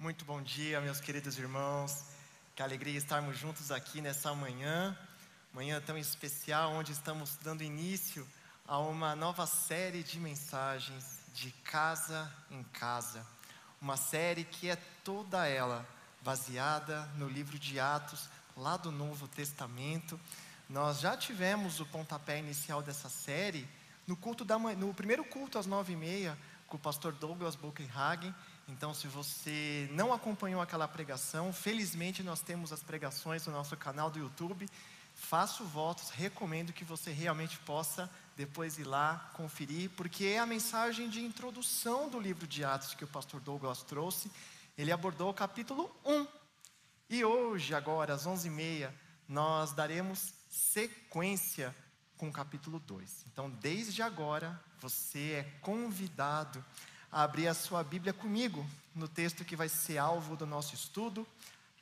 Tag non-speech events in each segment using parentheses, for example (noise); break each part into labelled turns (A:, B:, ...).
A: Muito bom dia, meus queridos irmãos. Que alegria estarmos juntos aqui nessa manhã, manhã tão especial, onde estamos dando início a uma nova série de mensagens de casa em casa. Uma série que é toda ela baseada no livro de Atos, lá do Novo Testamento. Nós já tivemos o pontapé inicial dessa série no culto da no primeiro culto às nove e meia com o pastor Douglas Buchenhagen. Então, se você não acompanhou aquela pregação, felizmente nós temos as pregações no nosso canal do YouTube. Faço votos, recomendo que você realmente possa depois ir lá conferir, porque é a mensagem de introdução do livro de Atos que o pastor Douglas trouxe. Ele abordou o capítulo 1. E hoje, agora, às 11h30, nós daremos sequência com o capítulo 2. Então, desde agora, você é convidado a abrir a sua Bíblia comigo no texto que vai ser alvo do nosso estudo,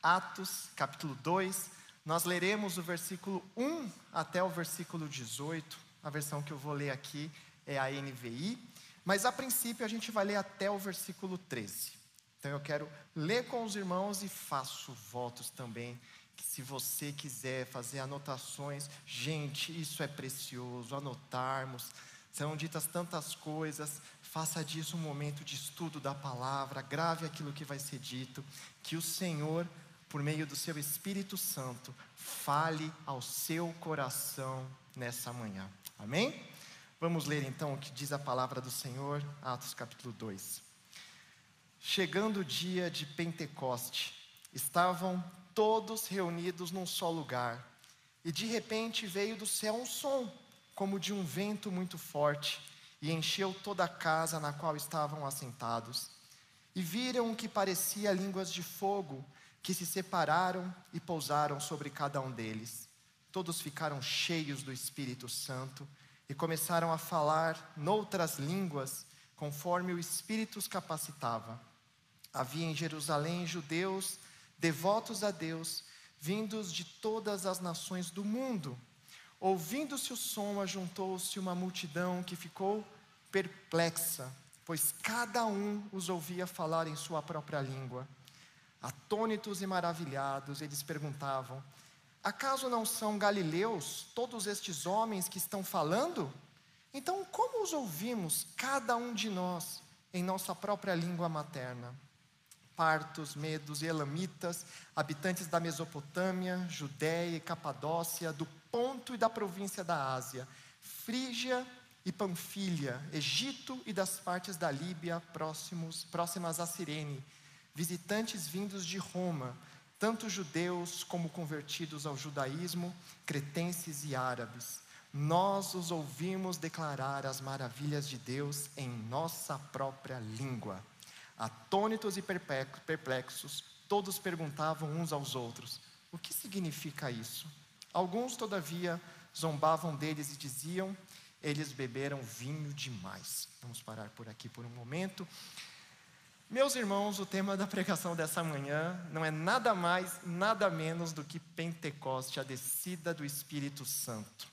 A: Atos, capítulo 2. Nós leremos o versículo 1 até o versículo 18. A versão que eu vou ler aqui é a NVI, mas a princípio a gente vai ler até o versículo 13. Então eu quero ler com os irmãos e faço votos também que se você quiser fazer anotações, gente, isso é precioso, anotarmos. São ditas tantas coisas, Faça disso um momento de estudo da palavra, grave aquilo que vai ser dito, que o Senhor, por meio do seu Espírito Santo, fale ao seu coração nessa manhã. Amém? Vamos ler então o que diz a palavra do Senhor, Atos capítulo 2. Chegando o dia de Pentecoste, estavam todos reunidos num só lugar, e de repente veio do céu um som, como de um vento muito forte e encheu toda a casa na qual estavam assentados. E viram o que parecia línguas de fogo, que se separaram e pousaram sobre cada um deles. Todos ficaram cheios do Espírito Santo e começaram a falar noutras línguas, conforme o Espírito os capacitava. Havia em Jerusalém judeus devotos a Deus, vindos de todas as nações do mundo. Ouvindo-se o som, ajuntou-se uma multidão que ficou perplexa, pois cada um os ouvia falar em sua própria língua. Atônitos e maravilhados, eles perguntavam: Acaso não são galileus todos estes homens que estão falando? Então, como os ouvimos, cada um de nós, em nossa própria língua materna? Partos, medos e elamitas, habitantes da Mesopotâmia, Judéia e Capadócia, do Ponto e da província da Ásia, Frígia e Panfilha, Egito e das partes da Líbia próximos, próximas a Cirene, visitantes vindos de Roma, tanto judeus como convertidos ao judaísmo, cretenses e árabes. Nós os ouvimos declarar as maravilhas de Deus em nossa própria língua. Atônitos e perplexos, todos perguntavam uns aos outros: o que significa isso? Alguns, todavia, zombavam deles e diziam: eles beberam vinho demais. Vamos parar por aqui por um momento. Meus irmãos, o tema da pregação dessa manhã não é nada mais, nada menos do que Pentecoste, a descida do Espírito Santo.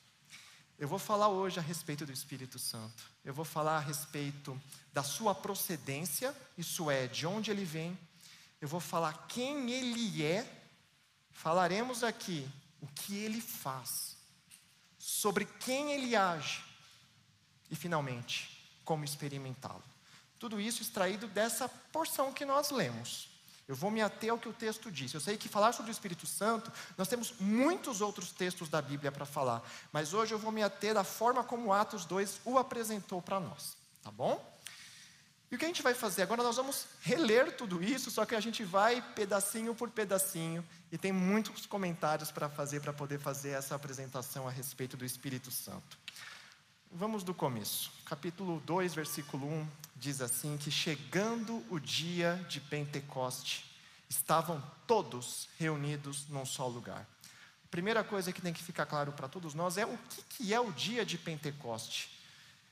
A: Eu vou falar hoje a respeito do Espírito Santo. Eu vou falar a respeito da sua procedência, isso é, de onde ele vem. Eu vou falar quem ele é. Falaremos aqui o que ele faz, sobre quem ele age e, finalmente, como experimentá-lo. Tudo isso extraído dessa porção que nós lemos. Eu vou me ater ao que o texto diz. Eu sei que falar sobre o Espírito Santo, nós temos muitos outros textos da Bíblia para falar, mas hoje eu vou me ater da forma como Atos 2 o apresentou para nós, tá bom? E o que a gente vai fazer? Agora nós vamos reler tudo isso, só que a gente vai pedacinho por pedacinho, e tem muitos comentários para fazer para poder fazer essa apresentação a respeito do Espírito Santo. Vamos do começo. Capítulo 2, versículo 1 diz assim: que chegando o dia de Pentecoste, estavam todos reunidos num só lugar. Primeira coisa que tem que ficar claro para todos nós é o que, que é o dia de Pentecoste.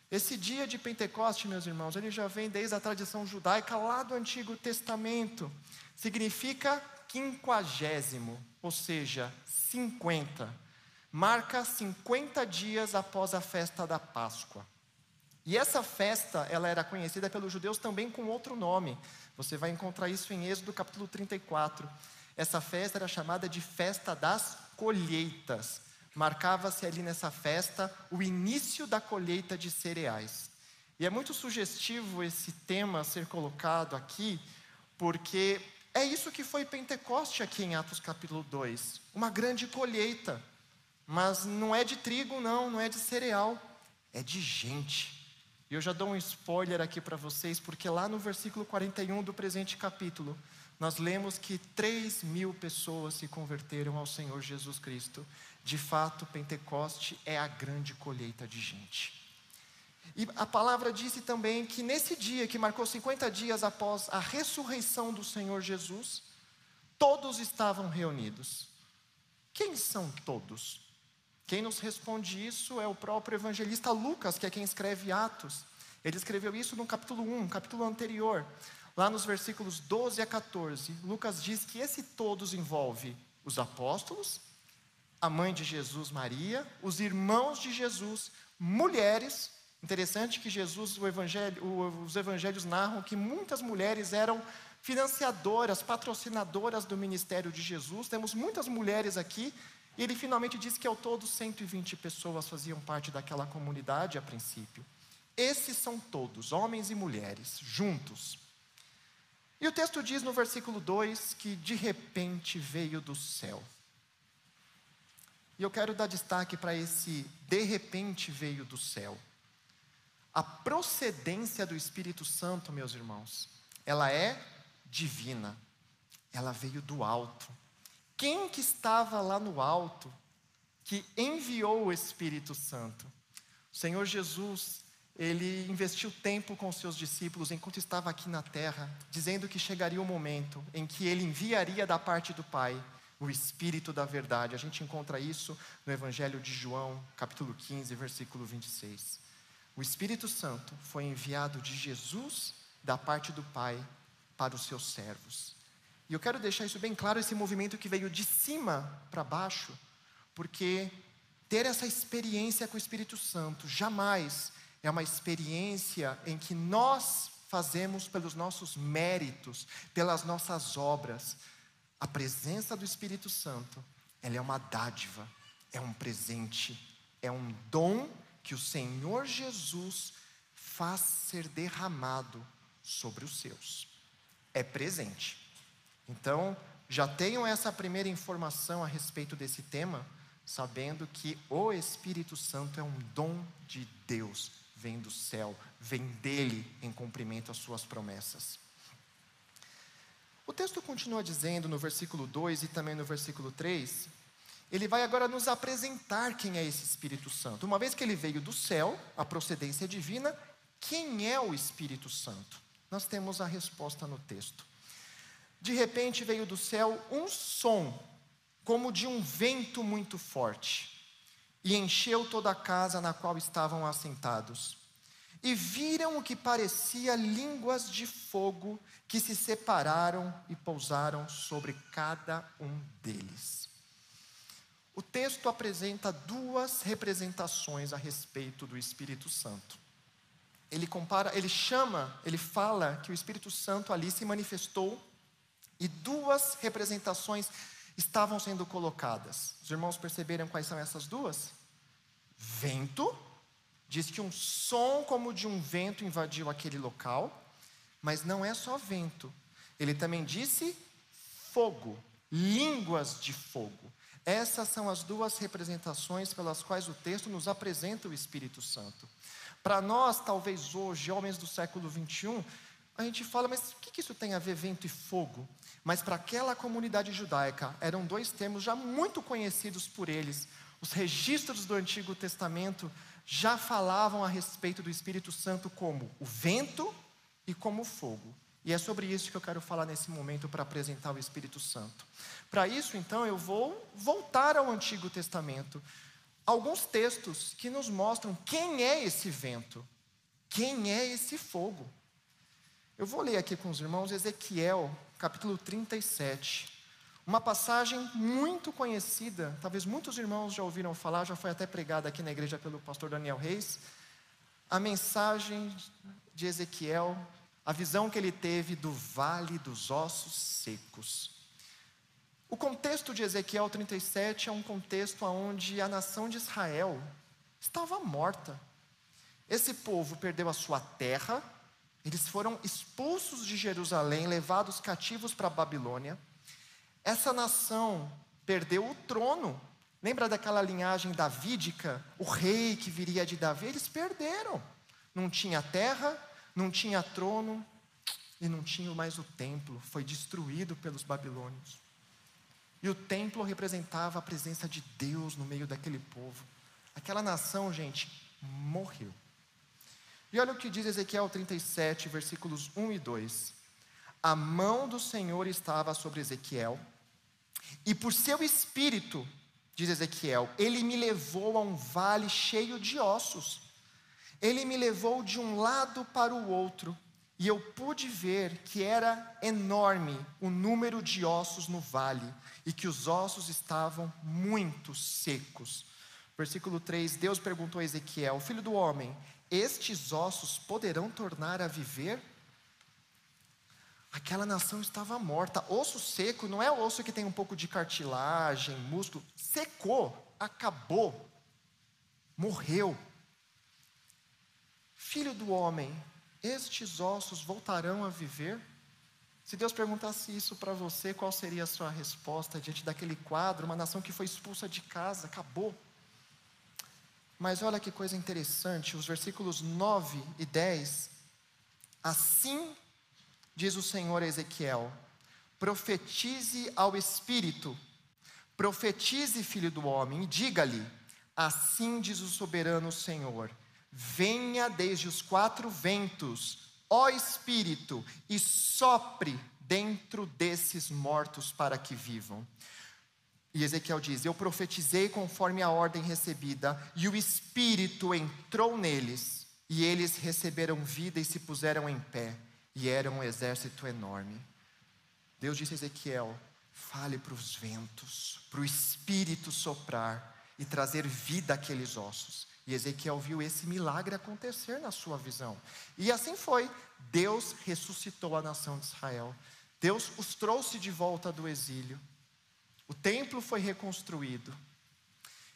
A: Esse dia de Pentecoste, meus irmãos, ele já vem desde a tradição judaica lá do Antigo Testamento. Significa quinquagésimo, ou seja, 50 marca 50 dias após a festa da Páscoa. E essa festa, ela era conhecida pelos judeus também com outro nome. Você vai encontrar isso em Êxodo capítulo 34. Essa festa era chamada de festa das colheitas. Marcava-se ali nessa festa o início da colheita de cereais. E é muito sugestivo esse tema ser colocado aqui, porque é isso que foi Pentecoste aqui em Atos capítulo 2. Uma grande colheita. Mas não é de trigo, não, não é de cereal, é de gente. E eu já dou um spoiler aqui para vocês, porque lá no versículo 41 do presente capítulo, nós lemos que 3 mil pessoas se converteram ao Senhor Jesus Cristo. De fato, Pentecoste é a grande colheita de gente. E a palavra disse também que nesse dia, que marcou 50 dias após a ressurreição do Senhor Jesus, todos estavam reunidos. Quem são todos? Quem nos responde isso é o próprio evangelista Lucas, que é quem escreve Atos. Ele escreveu isso no capítulo 1, capítulo anterior. Lá nos versículos 12 a 14, Lucas diz que esse todos envolve os apóstolos, a mãe de Jesus, Maria, os irmãos de Jesus, mulheres. Interessante que Jesus, evangelho, os evangelhos narram que muitas mulheres eram financiadoras, patrocinadoras do ministério de Jesus. Temos muitas mulheres aqui e ele finalmente diz que ao todo 120 pessoas faziam parte daquela comunidade a princípio. Esses são todos, homens e mulheres, juntos. E o texto diz no versículo 2 que de repente veio do céu. E eu quero dar destaque para esse de repente veio do céu. A procedência do Espírito Santo, meus irmãos, ela é divina. Ela veio do alto. Quem que estava lá no alto que enviou o Espírito Santo? O Senhor Jesus, ele investiu tempo com seus discípulos enquanto estava aqui na terra, dizendo que chegaria o momento em que ele enviaria da parte do Pai o Espírito da verdade. A gente encontra isso no Evangelho de João, capítulo 15, versículo 26. O Espírito Santo foi enviado de Jesus da parte do Pai para os seus servos. E eu quero deixar isso bem claro, esse movimento que veio de cima para baixo, porque ter essa experiência com o Espírito Santo jamais é uma experiência em que nós fazemos pelos nossos méritos, pelas nossas obras. A presença do Espírito Santo, ela é uma dádiva, é um presente, é um dom que o Senhor Jesus faz ser derramado sobre os seus. É presente. Então, já tenham essa primeira informação a respeito desse tema, sabendo que o Espírito Santo é um dom de Deus, vem do céu, vem dele em cumprimento às suas promessas. O texto continua dizendo no versículo 2 e também no versículo 3, ele vai agora nos apresentar quem é esse Espírito Santo. Uma vez que ele veio do céu, a procedência divina, quem é o Espírito Santo? Nós temos a resposta no texto. De repente veio do céu um som, como de um vento muito forte, e encheu toda a casa na qual estavam assentados. E viram o que parecia línguas de fogo que se separaram e pousaram sobre cada um deles. O texto apresenta duas representações a respeito do Espírito Santo. Ele compara, ele chama, ele fala que o Espírito Santo ali se manifestou e duas representações estavam sendo colocadas. Os irmãos perceberam quais são essas duas? Vento, diz que um som como de um vento invadiu aquele local, mas não é só vento. Ele também disse fogo, línguas de fogo. Essas são as duas representações pelas quais o texto nos apresenta o Espírito Santo. Para nós, talvez hoje, homens do século 21, a gente fala, mas o que isso tem a ver vento e fogo? Mas para aquela comunidade judaica, eram dois termos já muito conhecidos por eles. Os registros do Antigo Testamento já falavam a respeito do Espírito Santo como o vento e como o fogo. E é sobre isso que eu quero falar nesse momento para apresentar o Espírito Santo. Para isso, então, eu vou voltar ao Antigo Testamento. Alguns textos que nos mostram quem é esse vento, quem é esse fogo. Eu vou ler aqui com os irmãos Ezequiel, capítulo 37. Uma passagem muito conhecida, talvez muitos irmãos já ouviram falar, já foi até pregada aqui na igreja pelo pastor Daniel Reis, a mensagem de Ezequiel, a visão que ele teve do vale dos ossos secos. O contexto de Ezequiel 37 é um contexto onde a nação de Israel estava morta. Esse povo perdeu a sua terra, eles foram expulsos de Jerusalém, levados cativos para Babilônia. Essa nação perdeu o trono. Lembra daquela linhagem davídica? O rei que viria de Davi? Eles perderam. Não tinha terra, não tinha trono e não tinha mais o templo. Foi destruído pelos babilônios. E o templo representava a presença de Deus no meio daquele povo. Aquela nação, gente, morreu. E olha o que diz Ezequiel 37, versículos 1 e 2. A mão do Senhor estava sobre Ezequiel, e por seu espírito, diz Ezequiel, ele me levou a um vale cheio de ossos. Ele me levou de um lado para o outro, e eu pude ver que era enorme o número de ossos no vale, e que os ossos estavam muito secos. Versículo 3: Deus perguntou a Ezequiel: Filho do homem, estes ossos poderão tornar a viver? Aquela nação estava morta. Osso seco não é osso que tem um pouco de cartilagem, músculo. Secou, acabou, morreu. Filho do homem, estes ossos voltarão a viver? Se Deus perguntasse isso para você, qual seria a sua resposta diante daquele quadro? Uma nação que foi expulsa de casa, acabou. Mas olha que coisa interessante, os versículos 9 e 10. Assim diz o Senhor a Ezequiel: profetize ao Espírito, profetize, filho do homem, e diga-lhe: assim diz o soberano Senhor: venha desde os quatro ventos, ó Espírito, e sopre dentro desses mortos para que vivam. E Ezequiel diz: Eu profetizei conforme a ordem recebida, e o Espírito entrou neles, e eles receberam vida e se puseram em pé, e era um exército enorme. Deus disse a Ezequiel: Fale para os ventos, para o Espírito soprar e trazer vida àqueles ossos. E Ezequiel viu esse milagre acontecer na sua visão. E assim foi. Deus ressuscitou a nação de Israel. Deus os trouxe de volta do exílio. O templo foi reconstruído.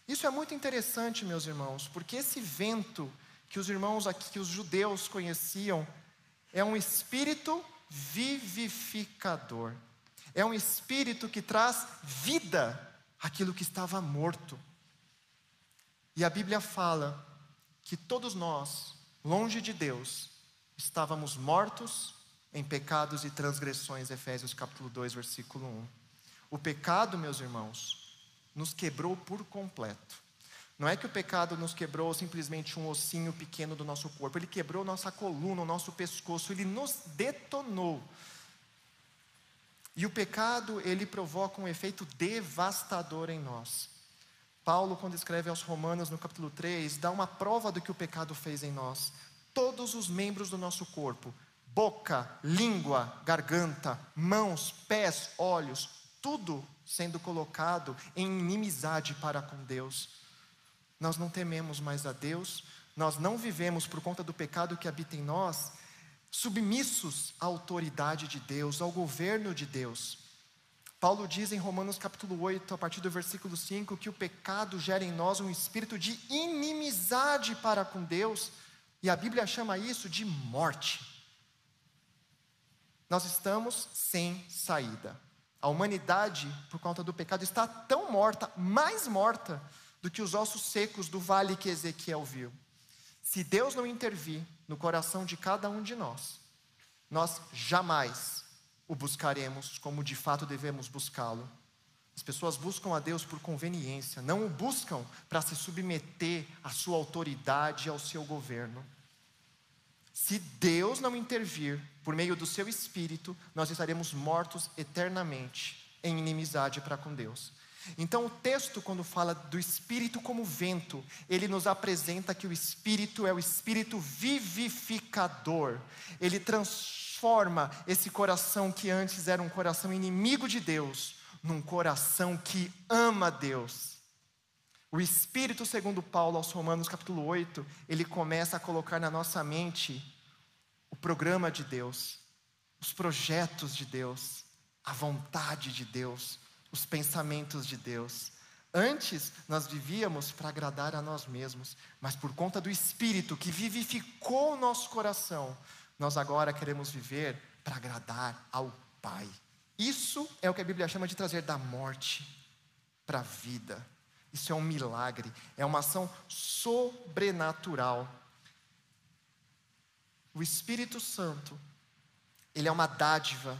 A: Isso é muito interessante, meus irmãos, porque esse vento que os irmãos aqui, que os judeus conheciam, é um espírito vivificador. É um espírito que traz vida àquilo que estava morto. E a Bíblia fala que todos nós, longe de Deus, estávamos mortos em pecados e transgressões, Efésios capítulo 2, versículo 1. O pecado, meus irmãos, nos quebrou por completo. Não é que o pecado nos quebrou simplesmente um ossinho pequeno do nosso corpo, ele quebrou nossa coluna, o nosso pescoço, ele nos detonou. E o pecado, ele provoca um efeito devastador em nós. Paulo, quando escreve aos Romanos no capítulo 3, dá uma prova do que o pecado fez em nós. Todos os membros do nosso corpo, boca, língua, garganta, mãos, pés, olhos, tudo sendo colocado em inimizade para com Deus. Nós não tememos mais a Deus, nós não vivemos por conta do pecado que habita em nós, submissos à autoridade de Deus, ao governo de Deus. Paulo diz em Romanos capítulo 8, a partir do versículo 5, que o pecado gera em nós um espírito de inimizade para com Deus, e a Bíblia chama isso de morte. Nós estamos sem saída. A humanidade, por conta do pecado, está tão morta, mais morta, do que os ossos secos do vale que Ezequiel viu. Se Deus não intervir no coração de cada um de nós, nós jamais o buscaremos como de fato devemos buscá-lo. As pessoas buscam a Deus por conveniência, não o buscam para se submeter à sua autoridade e ao seu governo. Se Deus não intervir por meio do seu espírito, nós estaremos mortos eternamente em inimizade para com Deus. Então, o texto, quando fala do espírito como vento, ele nos apresenta que o espírito é o espírito vivificador. Ele transforma esse coração que antes era um coração inimigo de Deus, num coração que ama Deus. O Espírito, segundo Paulo, aos Romanos capítulo 8, ele começa a colocar na nossa mente o programa de Deus, os projetos de Deus, a vontade de Deus, os pensamentos de Deus. Antes nós vivíamos para agradar a nós mesmos, mas por conta do Espírito que vivificou o nosso coração, nós agora queremos viver para agradar ao Pai. Isso é o que a Bíblia chama de trazer da morte para a vida. Isso é um milagre, é uma ação sobrenatural. O Espírito Santo, ele é uma dádiva,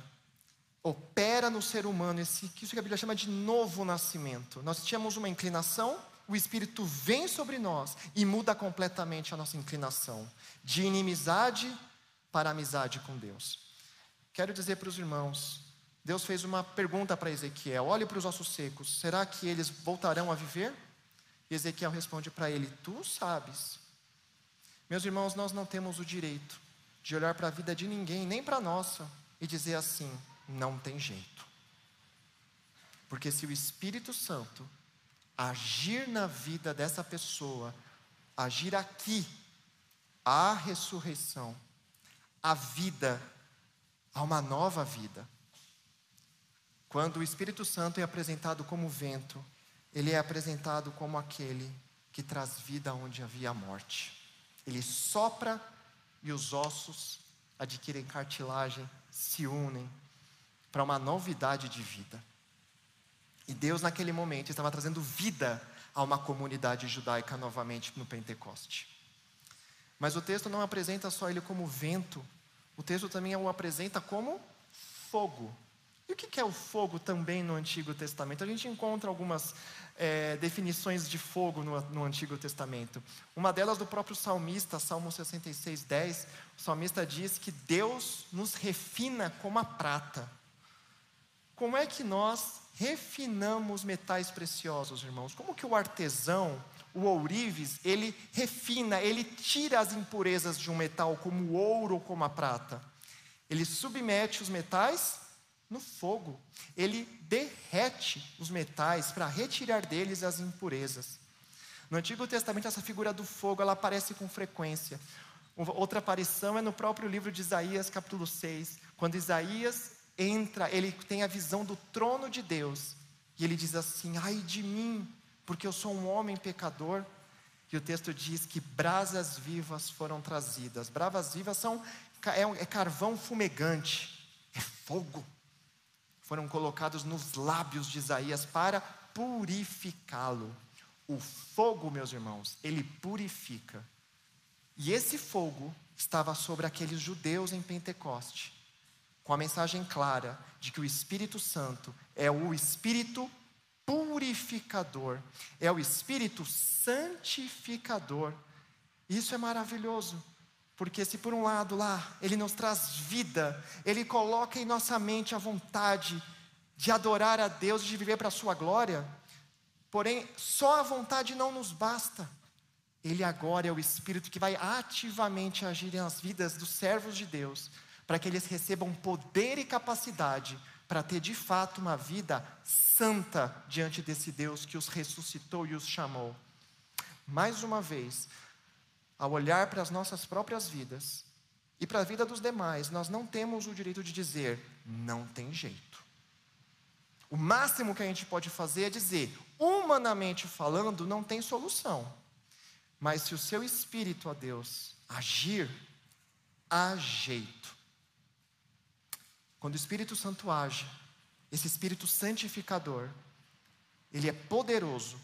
A: opera no ser humano esse isso que a Bíblia chama de novo nascimento. Nós tínhamos uma inclinação, o Espírito vem sobre nós e muda completamente a nossa inclinação de inimizade para amizade com Deus. Quero dizer para os irmãos, Deus fez uma pergunta para Ezequiel: olhe para os ossos secos, será que eles voltarão a viver? E Ezequiel responde para ele: Tu sabes. Meus irmãos, nós não temos o direito de olhar para a vida de ninguém, nem para a nossa, e dizer assim: não tem jeito. Porque se o Espírito Santo agir na vida dessa pessoa, agir aqui, a ressurreição, a vida, há uma nova vida. Quando o Espírito Santo é apresentado como vento, ele é apresentado como aquele que traz vida onde havia morte. Ele sopra e os ossos adquirem cartilagem, se unem para uma novidade de vida. E Deus, naquele momento, estava trazendo vida a uma comunidade judaica novamente no Pentecoste. Mas o texto não apresenta só ele como vento, o texto também o apresenta como fogo. E o que é o fogo também no Antigo Testamento? A gente encontra algumas é, definições de fogo no, no, Antigo Testamento. Uma delas do próprio salmista, Salmo 66, 10. O salmista diz que Deus nos refina como a prata. Como é que nós refinamos metais preciosos, irmãos? Como que o artesão, o ourives, ele refina, ele tira as impurezas de um metal, como o ouro ou como a prata? Ele submete os metais no fogo. Ele derrete os metais para retirar deles as impurezas. No Antigo Testamento, essa figura do fogo ela aparece com frequência. Outra aparição é no próprio livro de Isaías, capítulo 6, quando Isaías entra, ele tem a visão do trono de Deus, e ele diz assim: Ai de mim, porque eu sou um homem pecador. E o texto diz que brasas vivas foram trazidas. Brasas vivas são é, é carvão fumegante, é fogo foram colocados nos lábios de Isaías para purificá-lo. O fogo, meus irmãos, ele purifica. E esse fogo estava sobre aqueles judeus em Pentecoste, com a mensagem clara de que o Espírito Santo é o Espírito purificador, é o Espírito santificador. Isso é maravilhoso. Porque se por um lado lá ele nos traz vida, ele coloca em nossa mente a vontade de adorar a Deus, de viver para a sua glória, porém só a vontade não nos basta. Ele agora é o Espírito que vai ativamente agir nas vidas dos servos de Deus, para que eles recebam poder e capacidade para ter de fato uma vida santa diante desse Deus que os ressuscitou e os chamou. Mais uma vez, ao olhar para as nossas próprias vidas e para a vida dos demais, nós não temos o direito de dizer, não tem jeito. O máximo que a gente pode fazer é dizer, humanamente falando, não tem solução. Mas se o seu espírito a Deus agir, há jeito. Quando o Espírito Santo age, esse Espírito santificador, ele é poderoso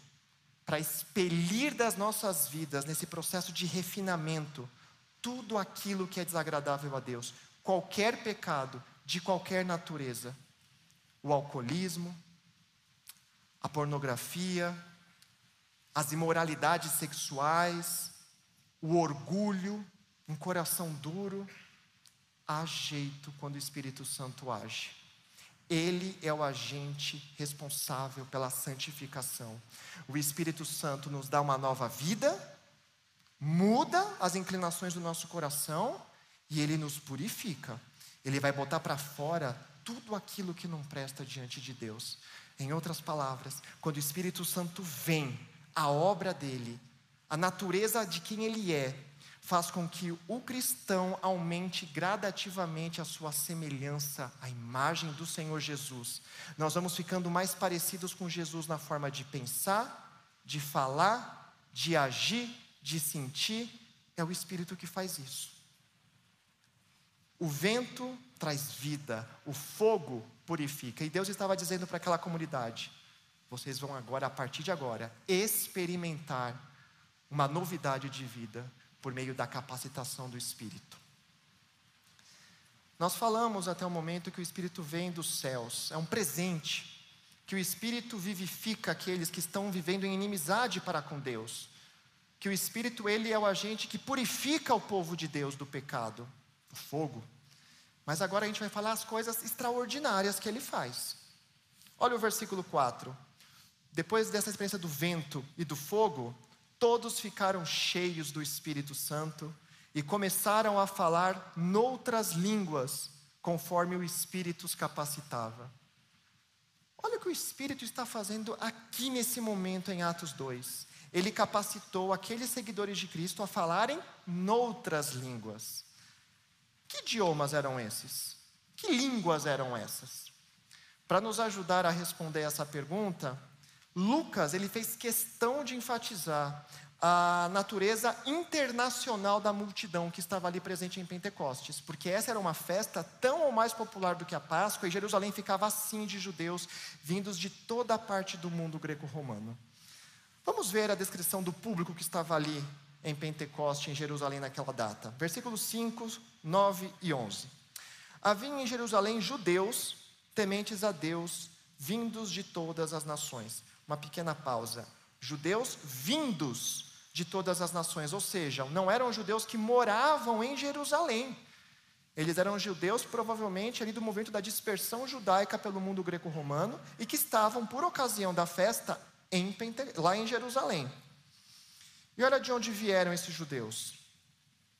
A: para expelir das nossas vidas, nesse processo de refinamento, tudo aquilo que é desagradável a Deus, qualquer pecado, de qualquer natureza, o alcoolismo, a pornografia, as imoralidades sexuais, o orgulho, um coração duro, há jeito quando o Espírito Santo age. Ele é o agente responsável pela santificação. O Espírito Santo nos dá uma nova vida, muda as inclinações do nosso coração e ele nos purifica. Ele vai botar para fora tudo aquilo que não presta diante de Deus. Em outras palavras, quando o Espírito Santo vem, a obra dele, a natureza de quem ele é, faz com que o cristão aumente gradativamente a sua semelhança à imagem do Senhor Jesus. Nós vamos ficando mais parecidos com Jesus na forma de pensar, de falar, de agir, de sentir. É o Espírito que faz isso. O vento traz vida, o fogo purifica. E Deus estava dizendo para aquela comunidade: vocês vão agora, a partir de agora, experimentar uma novidade de vida por meio da capacitação do Espírito. Nós falamos até o momento que o Espírito vem dos céus, é um presente, que o Espírito vivifica aqueles que estão vivendo em inimizade para com Deus, que o Espírito ele é o agente que purifica o povo de Deus do pecado, do fogo. Mas agora a gente vai falar as coisas extraordinárias que ele faz. Olha o versículo 4. Depois dessa experiência do vento e do fogo, todos ficaram cheios do Espírito Santo e começaram a falar noutras línguas, conforme o Espírito os capacitava. Olha o que o Espírito está fazendo aqui nesse momento em Atos 2. Ele capacitou aqueles seguidores de Cristo a falarem noutras línguas. Que idiomas eram esses? Que línguas eram essas? Para nos ajudar a responder essa pergunta, Lucas ele fez questão de enfatizar a natureza internacional da multidão que estava ali presente em Pentecostes, porque essa era uma festa tão ou mais popular do que a Páscoa, e Jerusalém ficava assim de judeus vindos de toda a parte do mundo greco-romano. Vamos ver a descrição do público que estava ali em Pentecoste, em Jerusalém, naquela data. Versículos 5, 9 e 11. Havia em Jerusalém judeus tementes a Deus, vindos de todas as nações uma pequena pausa. Judeus vindos de todas as nações, ou seja, não eram judeus que moravam em Jerusalém. Eles eram judeus, provavelmente, ali do movimento da dispersão judaica pelo mundo greco-romano e que estavam, por ocasião da festa, em Pente... lá em Jerusalém. E olha de onde vieram esses judeus: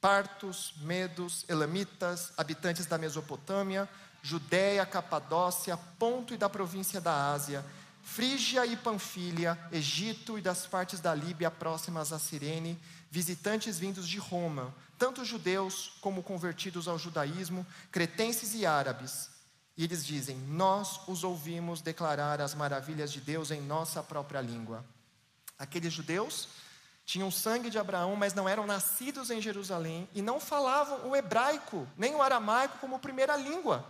A: partos, medos, elamitas, habitantes da Mesopotâmia, Judéia, Capadócia, Ponto e da província da Ásia Frígia e Panfilha, Egito e das partes da Líbia próximas a Cirene, visitantes vindos de Roma, tanto judeus como convertidos ao judaísmo, cretenses e árabes. E eles dizem: Nós os ouvimos declarar as maravilhas de Deus em nossa própria língua. Aqueles judeus tinham sangue de Abraão, mas não eram nascidos em Jerusalém e não falavam o hebraico, nem o aramaico como primeira língua.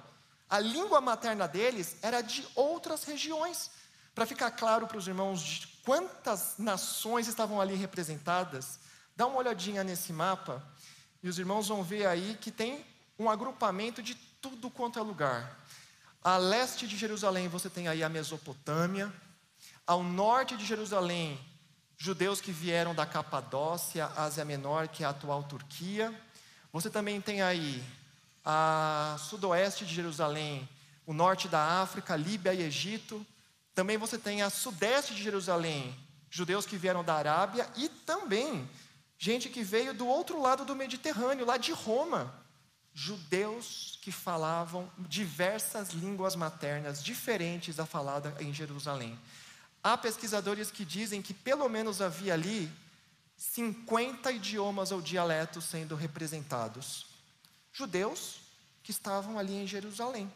A: A língua materna deles era de outras regiões. Para ficar claro para os irmãos de quantas nações estavam ali representadas, dá uma olhadinha nesse mapa e os irmãos vão ver aí que tem um agrupamento de tudo quanto é lugar. A leste de Jerusalém você tem aí a Mesopotâmia, ao norte de Jerusalém, judeus que vieram da Capadócia, Ásia Menor, que é a atual Turquia. Você também tem aí a sudoeste de Jerusalém, o norte da África, Líbia e Egito. Também você tem a sudeste de Jerusalém, judeus que vieram da Arábia e também gente que veio do outro lado do Mediterrâneo, lá de Roma. Judeus que falavam diversas línguas maternas diferentes da falada em Jerusalém. Há pesquisadores que dizem que pelo menos havia ali 50 idiomas ou dialetos sendo representados. Judeus que estavam ali em Jerusalém.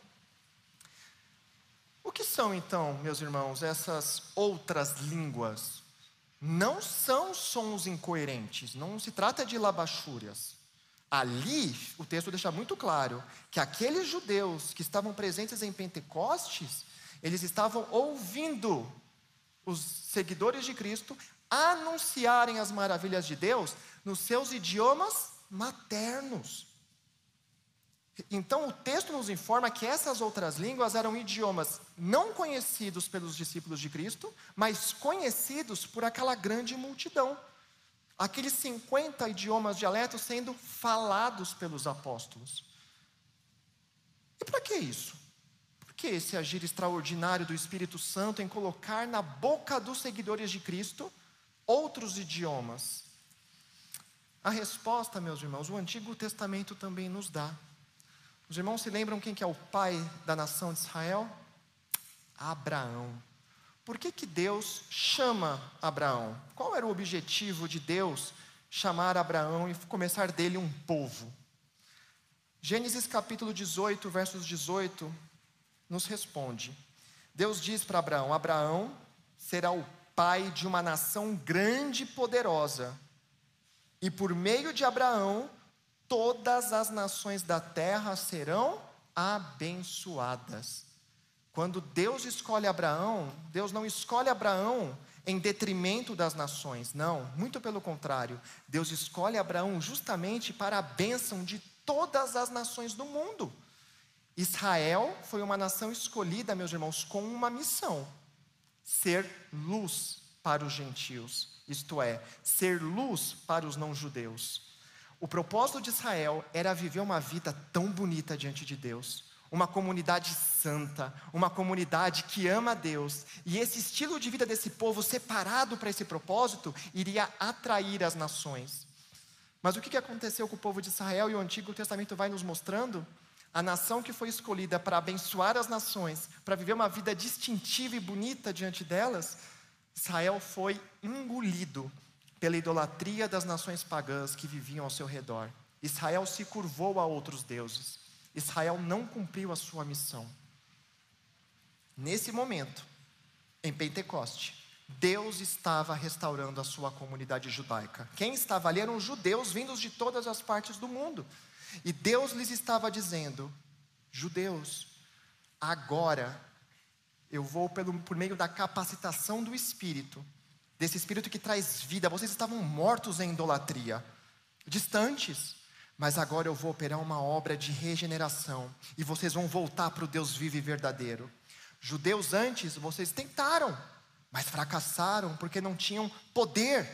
A: O que são então, meus irmãos, essas outras línguas? Não são sons incoerentes, não se trata de labachúrias. Ali, o texto deixa muito claro que aqueles judeus que estavam presentes em Pentecostes, eles estavam ouvindo os seguidores de Cristo anunciarem as maravilhas de Deus nos seus idiomas maternos. Então, o texto nos informa que essas outras línguas eram idiomas não conhecidos pelos discípulos de Cristo, mas conhecidos por aquela grande multidão. Aqueles 50 idiomas dialetos sendo falados pelos apóstolos. E para que isso? Por que esse agir extraordinário do Espírito Santo em colocar na boca dos seguidores de Cristo outros idiomas? A resposta, meus irmãos, o Antigo Testamento também nos dá. Os irmãos se lembram quem que é o pai da nação de Israel? Abraão. por que, que Deus chama Abraão? Qual era o objetivo de Deus chamar Abraão e começar dele um povo? Gênesis capítulo 18, versos 18, nos responde. Deus diz para Abraão: Abraão será o pai de uma nação grande e poderosa, e por meio de Abraão, todas as nações da terra serão abençoadas. Quando Deus escolhe Abraão, Deus não escolhe Abraão em detrimento das nações, não, muito pelo contrário, Deus escolhe Abraão justamente para a bênção de todas as nações do mundo. Israel foi uma nação escolhida, meus irmãos, com uma missão: ser luz para os gentios, isto é, ser luz para os não-judeus. O propósito de Israel era viver uma vida tão bonita diante de Deus, uma comunidade santa, uma comunidade que ama a Deus, e esse estilo de vida desse povo separado para esse propósito iria atrair as nações. Mas o que aconteceu com o povo de Israel e o Antigo Testamento vai nos mostrando? A nação que foi escolhida para abençoar as nações, para viver uma vida distintiva e bonita diante delas, Israel foi engolido pela idolatria das nações pagãs que viviam ao seu redor. Israel se curvou a outros deuses. Israel não cumpriu a sua missão. Nesse momento, em Pentecoste, Deus estava restaurando a sua comunidade judaica. Quem estava ali eram judeus vindos de todas as partes do mundo. E Deus lhes estava dizendo: Judeus, agora eu vou pelo, por meio da capacitação do Espírito desse Espírito que traz vida. Vocês estavam mortos em idolatria, distantes, mas agora eu vou operar uma obra de regeneração e vocês vão voltar para o Deus vivo e verdadeiro. Judeus antes, vocês tentaram, mas fracassaram porque não tinham poder.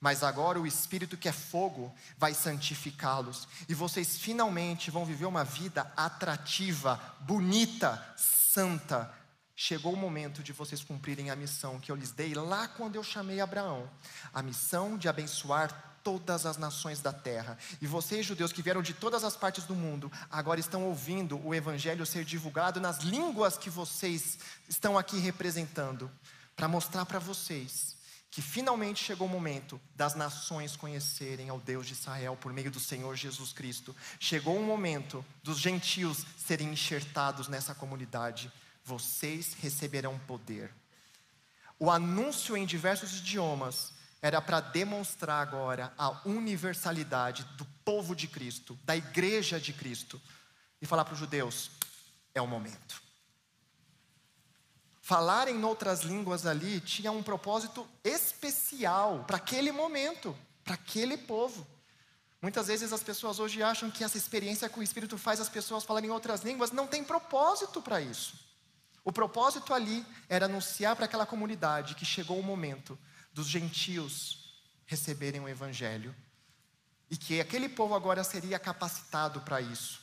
A: Mas agora o Espírito que é fogo vai santificá-los e vocês finalmente vão viver uma vida atrativa, bonita, santa, chegou o momento de vocês cumprirem a missão que eu lhes dei lá quando eu chamei Abraão a missão de abençoar todas as nações da terra. E vocês, judeus que vieram de todas as partes do mundo, agora estão ouvindo o evangelho ser divulgado nas línguas que vocês estão aqui representando, para mostrar para vocês que finalmente chegou o momento das nações conhecerem ao Deus de Israel por meio do Senhor Jesus Cristo. Chegou o momento dos gentios serem enxertados nessa comunidade vocês receberão poder. O anúncio em diversos idiomas era para demonstrar agora a universalidade do povo de Cristo, da igreja de Cristo, e falar para os judeus: é o momento. Falar em outras línguas ali tinha um propósito especial para aquele momento, para aquele povo. Muitas vezes as pessoas hoje acham que essa experiência com o Espírito faz as pessoas falarem em outras línguas, não tem propósito para isso. O propósito ali era anunciar para aquela comunidade que chegou o momento dos gentios receberem o Evangelho e que aquele povo agora seria capacitado para isso.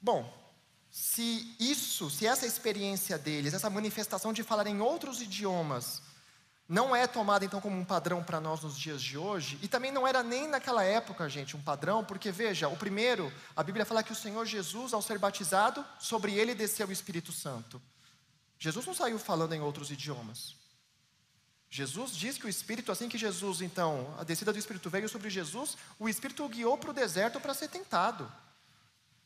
A: Bom, se isso, se essa experiência deles, essa manifestação de falar em outros idiomas, não é tomada então como um padrão para nós nos dias de hoje, e também não era nem naquela época, gente, um padrão, porque veja, o primeiro, a Bíblia fala que o Senhor Jesus, ao ser batizado, sobre ele desceu o Espírito Santo. Jesus não saiu falando em outros idiomas. Jesus diz que o Espírito, assim que Jesus, então, a descida do Espírito veio sobre Jesus, o Espírito o guiou para o deserto para ser tentado.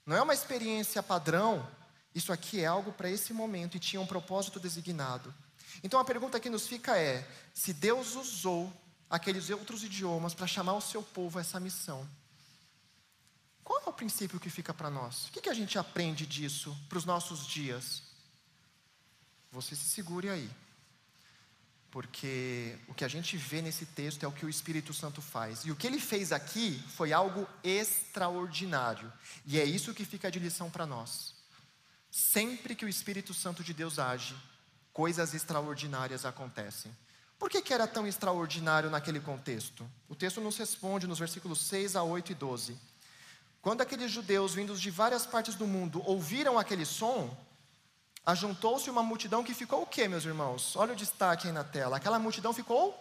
A: Não é uma experiência padrão, isso aqui é algo para esse momento e tinha um propósito designado. Então a pergunta que nos fica é: se Deus usou aqueles outros idiomas para chamar o seu povo a essa missão, qual é o princípio que fica para nós? O que, que a gente aprende disso para os nossos dias? Você se segure aí. Porque o que a gente vê nesse texto é o que o Espírito Santo faz. E o que ele fez aqui foi algo extraordinário. E é isso que fica de lição para nós. Sempre que o Espírito Santo de Deus age, coisas extraordinárias acontecem. Por que, que era tão extraordinário naquele contexto? O texto nos responde nos versículos 6 a 8 e 12. Quando aqueles judeus vindos de várias partes do mundo ouviram aquele som, ajuntou-se uma multidão que ficou o quê, meus irmãos? Olha o destaque aí na tela. Aquela multidão ficou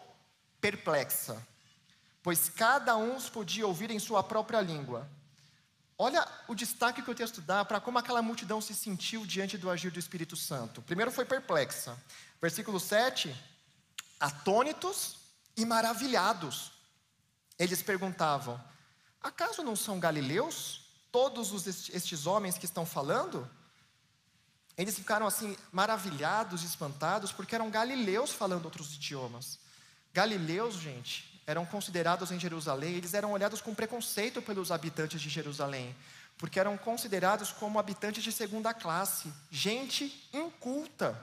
A: perplexa, pois cada um podia ouvir em sua própria língua. Olha o destaque que o texto dá para como aquela multidão se sentiu diante do agir do Espírito Santo. Primeiro foi perplexa. Versículo 7, atônitos e maravilhados. Eles perguntavam: Acaso não são galileus todos os, estes homens que estão falando? Eles ficaram assim maravilhados, espantados, porque eram galileus falando outros idiomas. Galileus, gente, eram considerados em Jerusalém, eles eram olhados com preconceito pelos habitantes de Jerusalém, porque eram considerados como habitantes de segunda classe, gente inculta.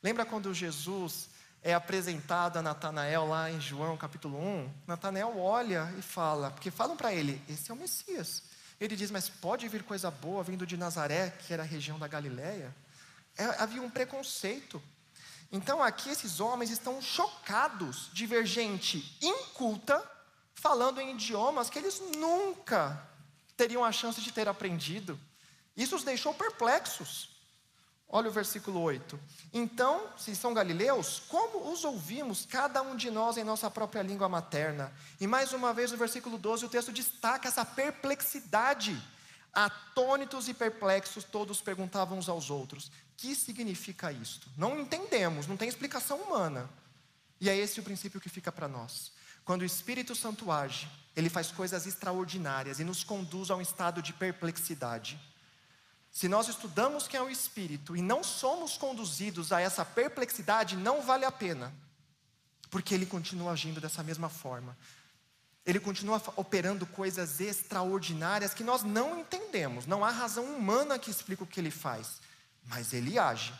A: Lembra quando Jesus é apresentado a Natanael lá em João capítulo 1? Natanael olha e fala, porque falam para ele: esse é o Messias. Ele diz: Mas pode vir coisa boa vindo de Nazaré, que era a região da Galiléia? É, havia um preconceito. Então aqui esses homens estão chocados de ver gente inculta falando em idiomas que eles nunca teriam a chance de ter aprendido. Isso os deixou perplexos. Olha o versículo 8. Então, se são galileus, como os ouvimos, cada um de nós em nossa própria língua materna? E mais uma vez, no versículo 12, o texto destaca essa perplexidade. Atônitos e perplexos, todos perguntavam uns aos outros: que significa isto? Não entendemos, não tem explicação humana. E é esse o princípio que fica para nós. Quando o Espírito Santo age, ele faz coisas extraordinárias e nos conduz a um estado de perplexidade. Se nós estudamos quem é o Espírito e não somos conduzidos a essa perplexidade, não vale a pena, porque ele continua agindo dessa mesma forma. Ele continua operando coisas extraordinárias que nós não entendemos, não há razão humana que explique o que ele faz, mas ele age.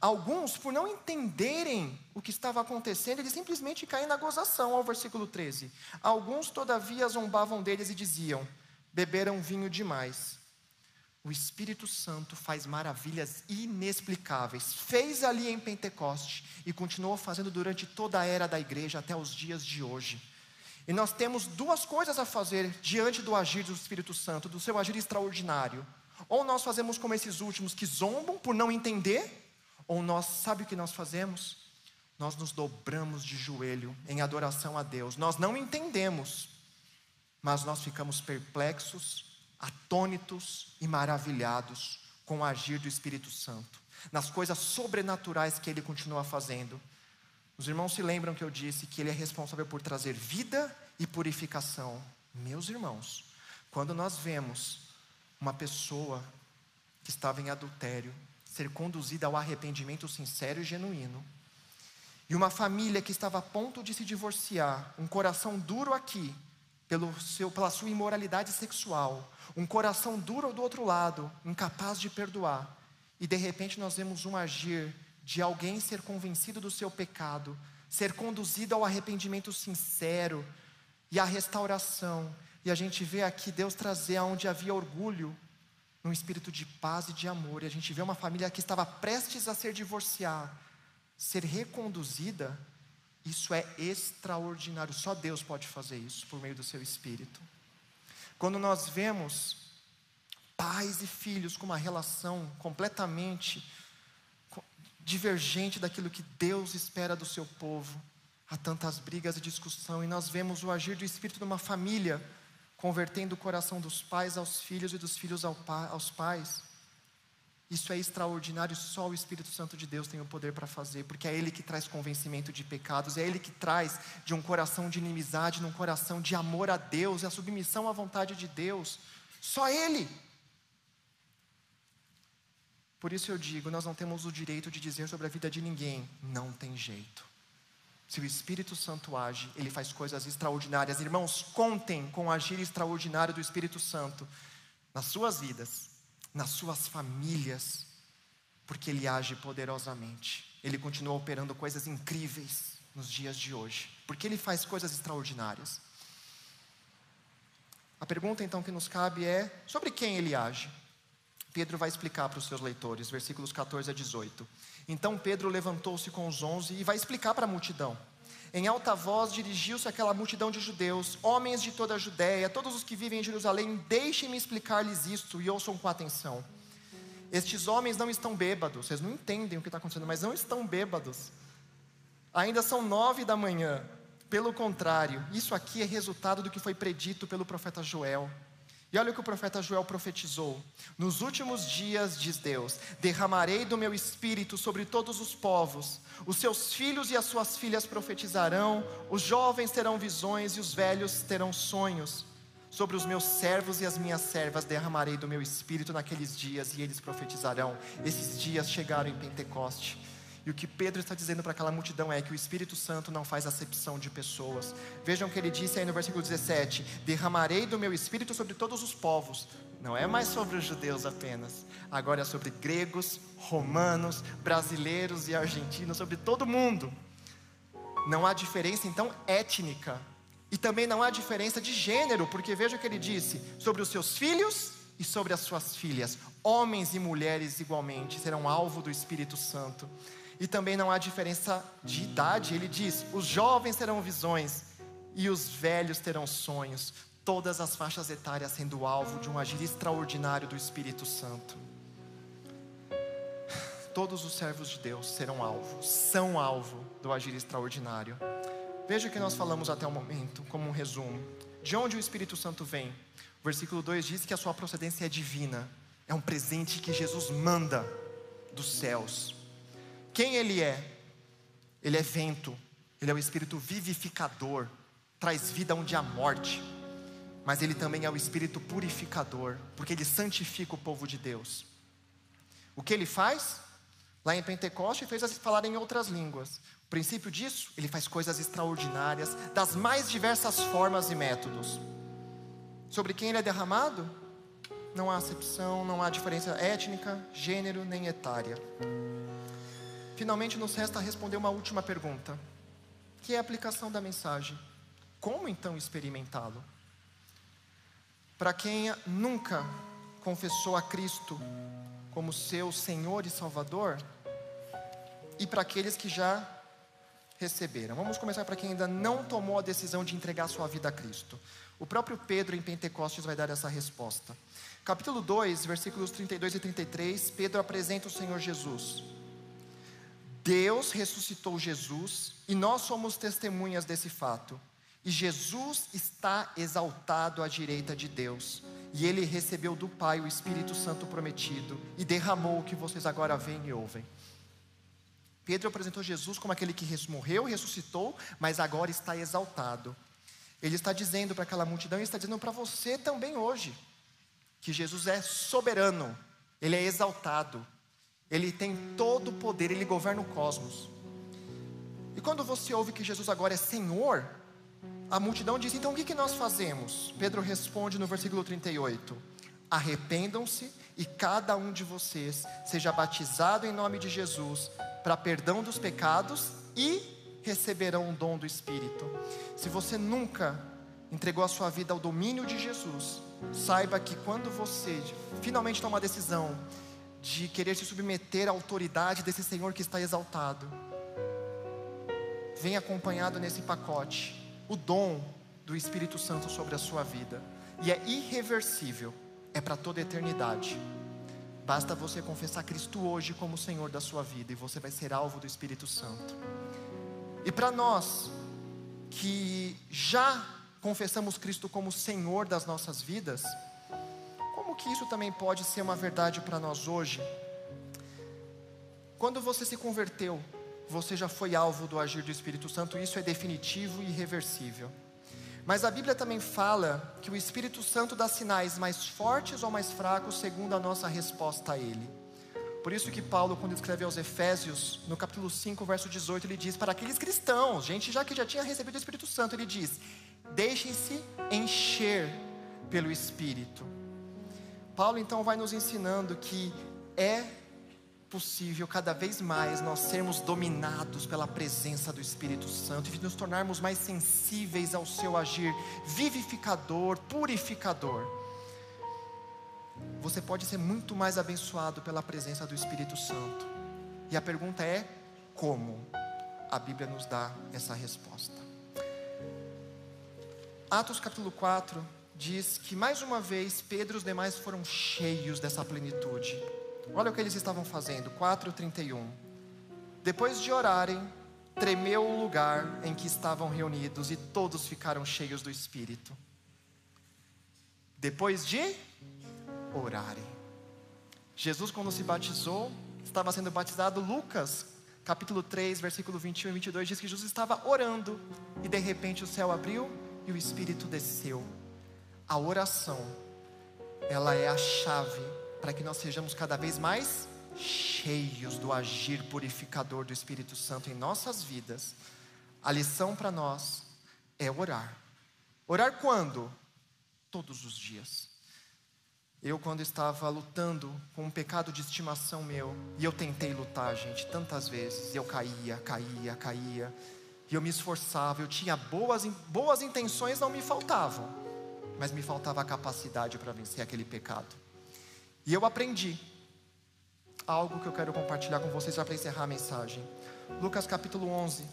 A: Alguns, por não entenderem o que estava acontecendo, eles simplesmente caem na gozação, ao versículo 13. Alguns, todavia, zombavam deles e diziam: beberam vinho demais o Espírito Santo faz maravilhas inexplicáveis. Fez ali em Pentecoste e continuou fazendo durante toda a era da igreja até os dias de hoje. E nós temos duas coisas a fazer diante do agir do Espírito Santo, do seu agir extraordinário. Ou nós fazemos como esses últimos que zombam por não entender, ou nós, sabe o que nós fazemos? Nós nos dobramos de joelho em adoração a Deus. Nós não entendemos, mas nós ficamos perplexos atônitos e maravilhados com o agir do Espírito Santo, nas coisas sobrenaturais que ele continua fazendo. Os irmãos se lembram que eu disse que ele é responsável por trazer vida e purificação. Meus irmãos, quando nós vemos uma pessoa que estava em adultério ser conduzida ao arrependimento sincero e genuíno, e uma família que estava a ponto de se divorciar, um coração duro aqui, pelo seu, pela sua imoralidade sexual, um coração duro do outro lado, incapaz de perdoar, e de repente nós vemos um agir de alguém ser convencido do seu pecado, ser conduzido ao arrependimento sincero e à restauração, e a gente vê aqui Deus trazer aonde havia orgulho, um espírito de paz e de amor, e a gente vê uma família que estava prestes a ser divorciar, ser reconduzida, isso é extraordinário, só Deus pode fazer isso por meio do seu espírito. Quando nós vemos pais e filhos com uma relação completamente divergente daquilo que Deus espera do seu povo, há tantas brigas e discussão, e nós vemos o agir do Espírito numa família, convertendo o coração dos pais aos filhos e dos filhos aos pais. Isso é extraordinário, só o Espírito Santo de Deus tem o poder para fazer, porque é Ele que traz convencimento de pecados, é Ele que traz de um coração de inimizade, num coração de amor a Deus, e a submissão à vontade de Deus. Só Ele. Por isso eu digo: nós não temos o direito de dizer sobre a vida de ninguém, não tem jeito. Se o Espírito Santo age, ele faz coisas extraordinárias. Irmãos, contem com o agir extraordinário do Espírito Santo nas suas vidas nas suas famílias, porque Ele age poderosamente. Ele continua operando coisas incríveis nos dias de hoje, porque Ele faz coisas extraordinárias. A pergunta então que nos cabe é: sobre quem Ele age? Pedro vai explicar para os seus leitores, versículos 14 a 18. Então Pedro levantou-se com os onze e vai explicar para a multidão. Em alta voz dirigiu-se àquela multidão de judeus, homens de toda a Judéia, todos os que vivem em Jerusalém, deixem-me explicar-lhes isto e ouçam com atenção. Estes homens não estão bêbados, vocês não entendem o que está acontecendo, mas não estão bêbados. Ainda são nove da manhã. Pelo contrário, isso aqui é resultado do que foi predito pelo profeta Joel. E olha o que o profeta Joel profetizou. Nos últimos dias, diz Deus, derramarei do meu espírito sobre todos os povos. Os seus filhos e as suas filhas profetizarão, os jovens terão visões e os velhos terão sonhos. Sobre os meus servos e as minhas servas derramarei do meu espírito naqueles dias e eles profetizarão. Esses dias chegaram em Pentecoste. E o que Pedro está dizendo para aquela multidão é que o Espírito Santo não faz acepção de pessoas. Vejam o que ele disse aí no versículo 17: Derramarei do meu espírito sobre todos os povos. Não é mais sobre os judeus apenas, agora é sobre gregos, romanos, brasileiros e argentinos, sobre todo mundo. Não há diferença então étnica. E também não há diferença de gênero, porque veja o que ele disse: sobre os seus filhos e sobre as suas filhas. Homens e mulheres igualmente serão alvo do Espírito Santo. E também não há diferença de idade. Ele diz: os jovens terão visões e os velhos terão sonhos. Todas as faixas etárias sendo alvo de um agir extraordinário do Espírito Santo. (sighs) Todos os servos de Deus serão alvo, são alvo do agir extraordinário. Veja o que nós falamos até o momento, como um resumo. De onde o Espírito Santo vem? O versículo 2 diz que a sua procedência é divina, é um presente que Jesus manda dos céus. Quem ele é? Ele é vento, ele é o espírito vivificador, traz vida onde há morte, mas ele também é o espírito purificador, porque ele santifica o povo de Deus. O que ele faz? Lá em Pentecoste fez as falar em outras línguas. O princípio disso, ele faz coisas extraordinárias, das mais diversas formas e métodos. Sobre quem ele é derramado? Não há acepção, não há diferença étnica, gênero nem etária. Finalmente nos resta responder uma última pergunta, que é a aplicação da mensagem. Como então experimentá-lo? Para quem nunca confessou a Cristo como seu Senhor e Salvador, e para aqueles que já receberam. Vamos começar para quem ainda não tomou a decisão de entregar sua vida a Cristo. O próprio Pedro em Pentecostes vai dar essa resposta. Capítulo 2, versículos 32 e 33, Pedro apresenta o Senhor Jesus. Deus ressuscitou Jesus e nós somos testemunhas desse fato. E Jesus está exaltado à direita de Deus. E ele recebeu do Pai o Espírito Santo prometido e derramou o que vocês agora veem e ouvem. Pedro apresentou Jesus como aquele que morreu, ressuscitou, mas agora está exaltado. Ele está dizendo para aquela multidão e está dizendo para você também hoje que Jesus é soberano, ele é exaltado, ele tem todo o poder, ele governa o cosmos. E quando você ouve que Jesus agora é Senhor, a multidão diz: então o que, nós fazemos? Pedro responde no versículo 38: Arrependam-se e cada um de vocês seja batizado em nome de Jesus para perdão dos pecados e receberão o dom do Espírito. Se você nunca entregou a sua vida ao domínio de Jesus, saiba que quando você finalmente toma a decisão de querer se submeter à autoridade desse Senhor que está exaltado. Vem acompanhado nesse pacote o dom do Espírito Santo sobre a sua vida, e é irreversível, é para toda a eternidade. Basta você confessar Cristo hoje como Senhor da sua vida e você vai ser alvo do Espírito Santo. E para nós que já confessamos Cristo como Senhor das nossas vidas, como que isso também pode ser uma verdade para nós hoje? Quando você se converteu, você já foi alvo do agir do Espírito Santo, isso é definitivo e irreversível. Mas a Bíblia também fala que o Espírito Santo dá sinais mais fortes ou mais fracos segundo a nossa resposta a Ele. Por isso que Paulo, quando escreve aos Efésios, no capítulo 5, verso 18, ele diz para aqueles cristãos, gente já que já tinha recebido o Espírito Santo, ele diz: deixem-se encher pelo Espírito. Paulo então vai nos ensinando que é possível cada vez mais nós sermos dominados pela presença do Espírito Santo e nos tornarmos mais sensíveis ao seu agir vivificador, purificador. Você pode ser muito mais abençoado pela presença do Espírito Santo. E a pergunta é: como? A Bíblia nos dá essa resposta. Atos capítulo 4, diz que mais uma vez Pedro e os demais foram cheios dessa plenitude. Olha o que eles estavam fazendo, 4:31. Depois de orarem, tremeu o lugar em que estavam reunidos e todos ficaram cheios do espírito. depois de orarem. Jesus, quando se batizou, estava sendo batizado, Lucas, capítulo 3, versículo 21 e 22, diz que Jesus estava orando, e de repente o céu abriu e o Espírito desceu. A oração, ela é a chave para que nós sejamos cada vez mais cheios do agir purificador do Espírito Santo em nossas vidas. A lição para nós é orar. Orar quando? Todos os dias. Eu, quando estava lutando com um pecado de estimação meu, e eu tentei lutar, gente, tantas vezes, eu caía, caía, caía, e eu me esforçava, eu tinha boas, boas intenções, não me faltavam, mas me faltava a capacidade para vencer aquele pecado. E eu aprendi algo que eu quero compartilhar com vocês para encerrar a mensagem. Lucas capítulo 11,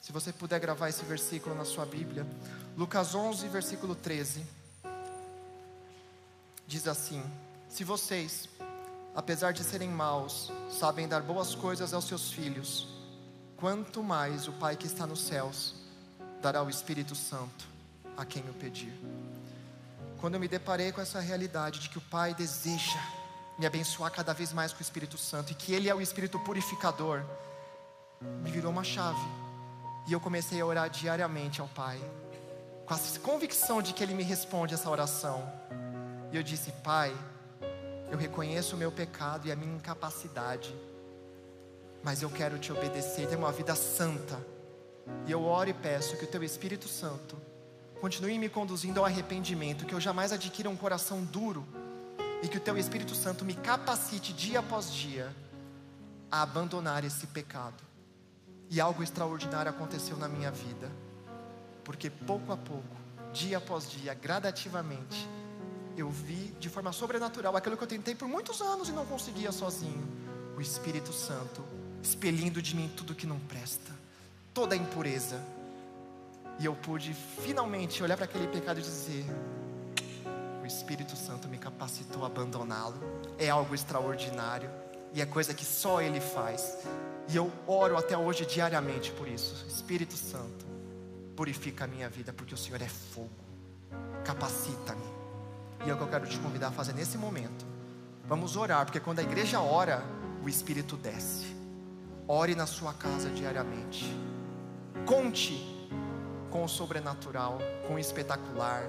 A: se você puder gravar esse versículo na sua Bíblia. Lucas 11, versículo 13. Diz assim: Se vocês, apesar de serem maus, sabem dar boas coisas aos seus filhos, quanto mais o Pai que está nos céus dará o Espírito Santo a quem o pedir. Quando eu me deparei com essa realidade de que o Pai deseja me abençoar cada vez mais com o Espírito Santo e que Ele é o Espírito purificador, me virou uma chave. E eu comecei a orar diariamente ao Pai, com a convicção de que Ele me responde essa oração. E eu disse: Pai, eu reconheço o meu pecado e a minha incapacidade, mas eu quero te obedecer, ter uma vida santa. E eu oro e peço que o Teu Espírito Santo continue me conduzindo ao arrependimento, que eu jamais adquira um coração duro e que o Teu Espírito Santo me capacite dia após dia a abandonar esse pecado. E algo extraordinário aconteceu na minha vida, porque pouco a pouco, dia após dia, gradativamente, eu vi de forma sobrenatural aquilo que eu tentei por muitos anos e não conseguia sozinho: o Espírito Santo expelindo de mim tudo que não presta, toda a impureza. E eu pude finalmente olhar para aquele pecado e dizer: o Espírito Santo me capacitou a abandoná-lo. É algo extraordinário e é coisa que só Ele faz. E eu oro até hoje diariamente por isso. Espírito Santo, purifica a minha vida, porque o Senhor é fogo. Capacita-me. E é o que eu quero te convidar a fazer nesse momento. Vamos orar, porque quando a igreja ora, o Espírito desce. Ore na sua casa diariamente. Conte com o sobrenatural, com o espetacular.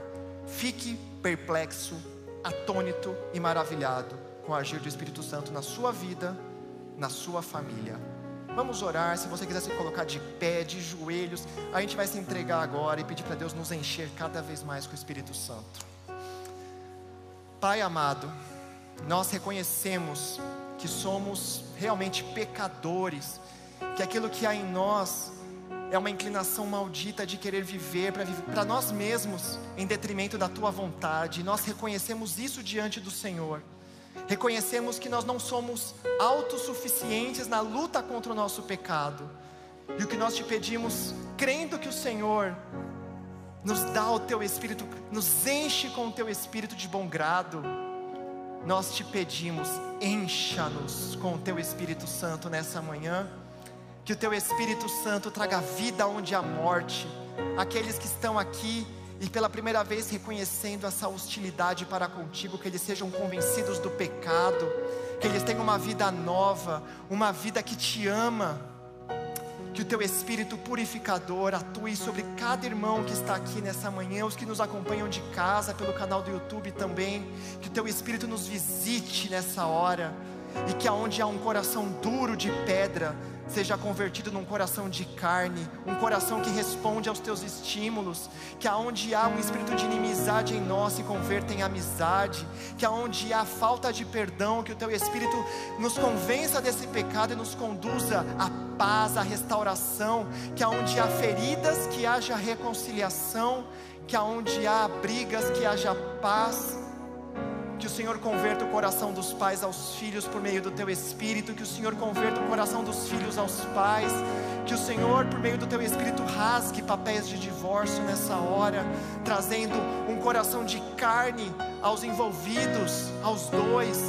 A: Fique perplexo, atônito e maravilhado com o agir do Espírito Santo na sua vida, na sua família. Vamos orar, se você quiser se colocar de pé, de joelhos, a gente vai se entregar agora e pedir para Deus nos encher cada vez mais com o Espírito Santo. Pai amado, nós reconhecemos que somos realmente pecadores, que aquilo que há em nós é uma inclinação maldita de querer viver para nós mesmos em detrimento da tua vontade. Nós reconhecemos isso diante do Senhor. Reconhecemos que nós não somos autossuficientes na luta contra o nosso pecado. E o que nós te pedimos, crendo que o Senhor nos dá o teu espírito, nos enche com o teu espírito de bom grado, nós te pedimos, encha-nos com o teu Espírito Santo nessa manhã que o teu Espírito Santo traga vida onde há morte. Aqueles que estão aqui e pela primeira vez reconhecendo essa hostilidade para contigo, que eles sejam convencidos do pecado, que eles tenham uma vida nova, uma vida que te ama. Que o teu Espírito purificador atue sobre cada irmão que está aqui nessa manhã, os que nos acompanham de casa, pelo canal do YouTube também. Que o teu Espírito nos visite nessa hora, e que aonde há um coração duro de pedra, seja convertido num coração de carne, um coração que responde aos teus estímulos, que aonde há um espírito de inimizade em nós se converta em amizade, que aonde há falta de perdão, que o teu espírito nos convença desse pecado e nos conduza à paz, à restauração, que aonde há feridas, que haja reconciliação, que aonde há brigas, que haja paz que o Senhor converta o coração dos pais aos filhos por meio do teu espírito, que o Senhor converta o coração dos filhos aos pais, que o Senhor, por meio do teu espírito, rasgue papéis de divórcio nessa hora, trazendo um coração de carne aos envolvidos, aos dois,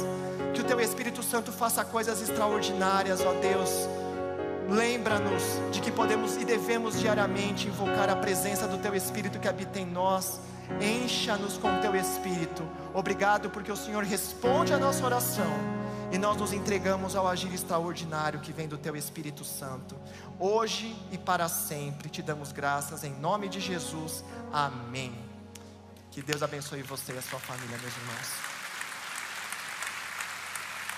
A: que o teu Espírito Santo faça coisas extraordinárias, ó Deus. Lembra-nos de que podemos e devemos diariamente invocar a presença do Teu Espírito que habita em nós encha-nos com teu Espírito. Obrigado porque o Senhor responde a nossa oração e nós nos entregamos ao agir extraordinário que vem do teu Espírito Santo. Hoje e para sempre te damos graças em nome de Jesus. Amém. Que Deus abençoe você e a sua família, meus irmãos.